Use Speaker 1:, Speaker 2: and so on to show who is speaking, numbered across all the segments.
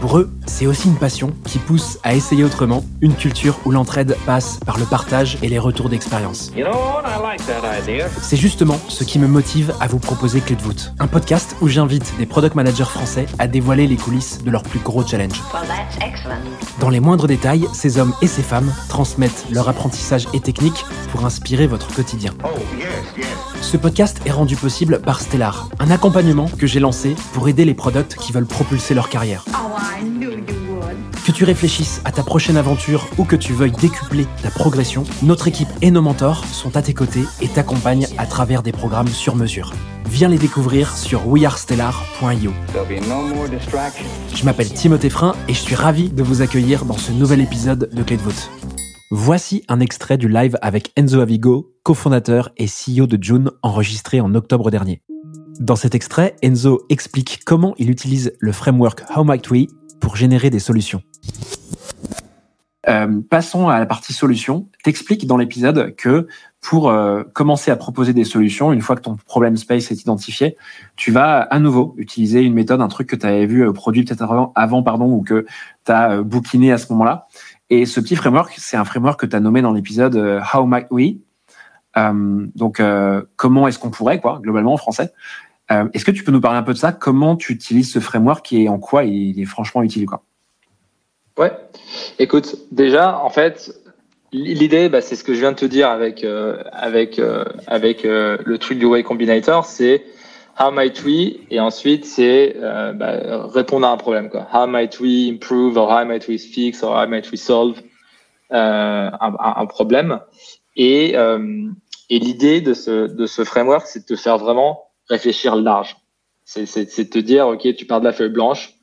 Speaker 1: Pour eux, c'est aussi une passion qui pousse à essayer autrement, une culture où l'entraide passe par le partage et les retours d'expérience. C'est justement ce qui me motive à vous proposer Clé de voûte, un podcast où j'invite des product managers français à dévoiler les coulisses de leurs plus gros challenges. Dans les moindres détails, ces hommes et ces femmes transmettent leur apprentissage et techniques pour inspirer votre quotidien. Ce podcast est rendu possible par Stellar, un accompagnement que j'ai lancé pour aider les products qui veulent propulser leur carrière. Que tu réfléchisses à ta prochaine aventure ou que tu veuilles décupler ta progression, notre équipe et nos mentors sont à tes côtés et t'accompagnent à travers des programmes sur mesure. Viens les découvrir sur wearestellar.io. Je m'appelle Timothée Frein et je suis ravi de vous accueillir dans ce nouvel épisode de Clé de voûte. Voici un extrait du live avec Enzo Avigo, cofondateur et CEO de June, enregistré en octobre dernier. Dans cet extrait, Enzo explique comment il utilise le framework How Might We générer des solutions. Euh, passons à la partie solution. T'expliques dans l'épisode que pour euh, commencer à proposer des solutions, une fois que ton problème space est identifié, tu vas à nouveau utiliser une méthode, un truc que tu avais vu euh, produit peut-être avant, avant, pardon, ou que tu as bouquiné à ce moment-là. Et ce petit framework, c'est un framework que tu as nommé dans l'épisode How Might We? donc, comment est-ce qu'on pourrait, quoi, globalement en français. Est-ce que tu peux nous parler un peu de ça? Comment tu utilises ce framework et en quoi il est franchement utile, quoi?
Speaker 2: Ouais. Écoute, déjà, en fait, l'idée, bah, c'est ce que je viens de te dire avec euh, avec euh, avec euh, le truc du Way Combinator, c'est how might we et ensuite c'est bah, répondre à un problème. How might we improve or how might we fix or how might we solve un, un, problème et et l'idée de ce de ce framework, c'est de te faire vraiment réfléchir large. C'est te dire ok, tu pars de la feuille blanche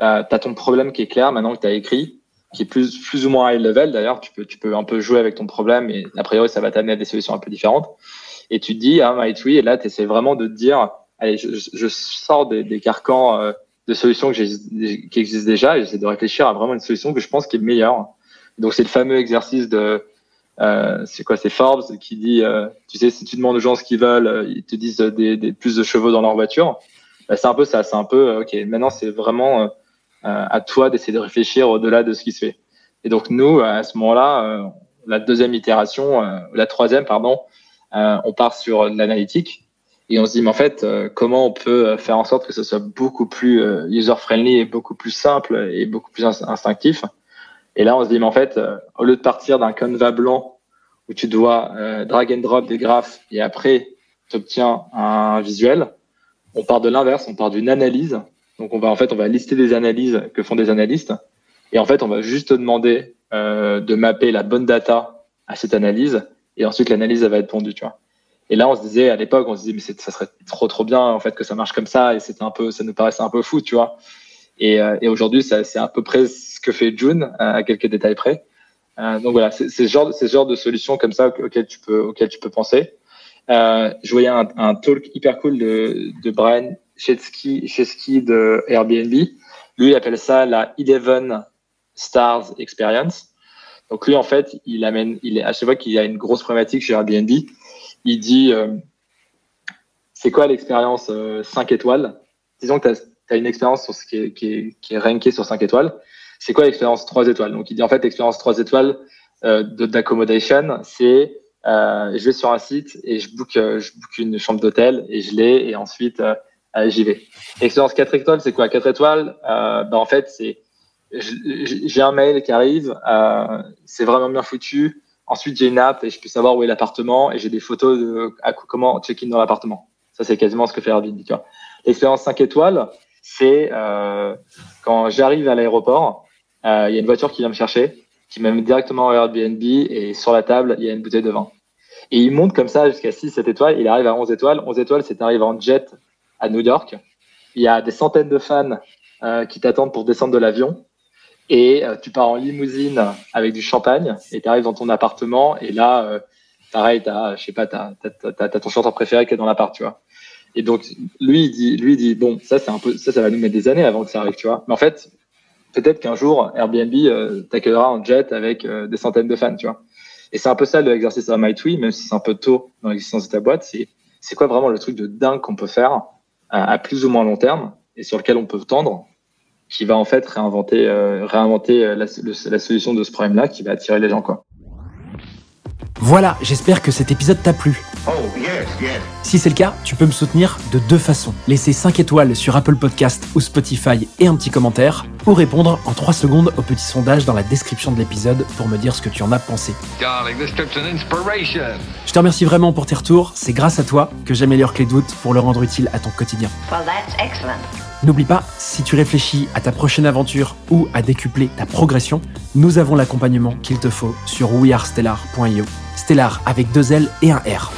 Speaker 2: euh, tu as ton problème qui est clair maintenant que tu as écrit, qui est plus, plus ou moins high level d'ailleurs. Tu peux, tu peux un peu jouer avec ton problème et a priori, ça va t'amener à des solutions un peu différentes. Et tu te dis, ah, my tree, et là, tu essaies vraiment de te dire, allez, je, sors des, des carcans euh, de solutions que qui existent déjà et j'essaie de réfléchir à vraiment une solution que je pense qui est meilleure. Donc, c'est le fameux exercice de, euh, c'est quoi, c'est Forbes qui dit, euh, tu sais, si tu demandes aux gens ce qu'ils veulent, euh, ils te disent des, des, plus de chevaux dans leur voiture. Bah, c'est un peu ça, c'est un peu, ok, maintenant c'est vraiment euh, à toi d'essayer de réfléchir au-delà de ce qui se fait. Et donc nous, à ce moment-là, euh, la deuxième itération, euh, la troisième, pardon, on part sur l'analytique et on se dit mais en fait comment on peut faire en sorte que ce soit beaucoup plus user friendly et beaucoup plus simple et beaucoup plus instinctif et là on se dit mais en fait au lieu de partir d'un canevas blanc où tu dois drag and drop des graphes et après tu obtiens un visuel on part de l'inverse on part d'une analyse donc on va en fait on va lister des analyses que font des analystes et en fait on va juste demander euh, de mapper la bonne data à cette analyse et ensuite l'analyse va être pondue, tu vois. Et là on se disait à l'époque on se disait mais ça serait trop trop bien en fait que ça marche comme ça et c'était un peu ça nous paraissait un peu fou, tu vois. Et, euh, et aujourd'hui c'est à peu près ce que fait June à quelques détails près. Euh, donc voilà c'est ce genre ce genre de solution comme ça auquel tu peux auquel tu peux penser. Euh, je voyais un, un, talk hyper cool de, de Brian Chesky, Chesky de Airbnb. Lui, il appelle ça la 11 Stars Experience. Donc lui, en fait, il amène, il est à chaque fois qu'il y a une grosse problématique chez Airbnb, il dit euh, c'est quoi l'expérience 5 euh, étoiles? Disons que tu une expérience sur ce qui est, qui, est, qui est rankée sur 5 étoiles. C'est quoi l'expérience 3 étoiles? Donc il dit en fait l'expérience 3 étoiles euh, d'accommodation, c'est euh, je vais sur un site et je book, euh, je book une chambre d'hôtel et je l'ai et ensuite euh, j'y vais. Expérience 4 étoiles, c'est quoi? 4 étoiles euh, ben, En fait, c'est j'ai un mail qui arrive, c'est vraiment bien foutu. Ensuite, j'ai une app et je peux savoir où est l'appartement et j'ai des photos de à, comment check-in dans l'appartement. Ça, c'est quasiment ce que fait Airbnb. L'expérience 5 étoiles, c'est euh, quand j'arrive à l'aéroport, il y a une voiture qui vient me chercher qui m'amène directement à Airbnb et sur la table, il y a une bouteille de vin. Et il monte comme ça jusqu'à 6, 7 étoiles. Il arrive à 11 étoiles. 11 étoiles, c'est arrivé en jet à New York. Il y a des centaines de fans euh, qui t'attendent pour descendre de l'avion. Et euh, tu pars en limousine avec du champagne et tu arrives dans ton appartement. Et là, euh, pareil, t'as, je sais ton chanteur préféré qui est dans l'appart, tu vois. Et donc, lui, il dit, lui, dit, bon, ça, c'est un peu, ça, ça va nous mettre des années avant que ça arrive, tu vois. Mais en fait, peut-être qu'un jour, Airbnb euh, t'accueillera en jet avec euh, des centaines de fans, tu vois. Et c'est un peu ça l'exercice de MyTwee, même si c'est un peu tôt dans l'existence de ta boîte. C'est, c'est quoi vraiment le truc de dingue qu'on peut faire à, plus ou moins long terme et sur lequel on peut tendre, qui va en fait réinventer, euh, réinventer la, la, solution de ce problème-là, qui va attirer les gens, quoi.
Speaker 1: Voilà, j'espère que cet épisode t'a plu. Oh, si c'est le cas, tu peux me soutenir de deux façons. Laisser 5 étoiles sur Apple Podcast ou Spotify et un petit commentaire, ou répondre en 3 secondes au petit sondage dans la description de l'épisode pour me dire ce que tu en as pensé. Je te remercie vraiment pour tes retours, c'est grâce à toi que j'améliore Clé Doute pour le rendre utile à ton quotidien. N'oublie pas, si tu réfléchis à ta prochaine aventure ou à décupler ta progression, nous avons l'accompagnement qu'il te faut sur wearestellar.io. Stellar avec deux L et un R.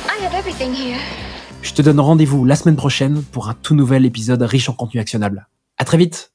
Speaker 1: Je te donne rendez-vous la semaine prochaine pour un tout nouvel épisode riche en contenu actionnable. À très vite!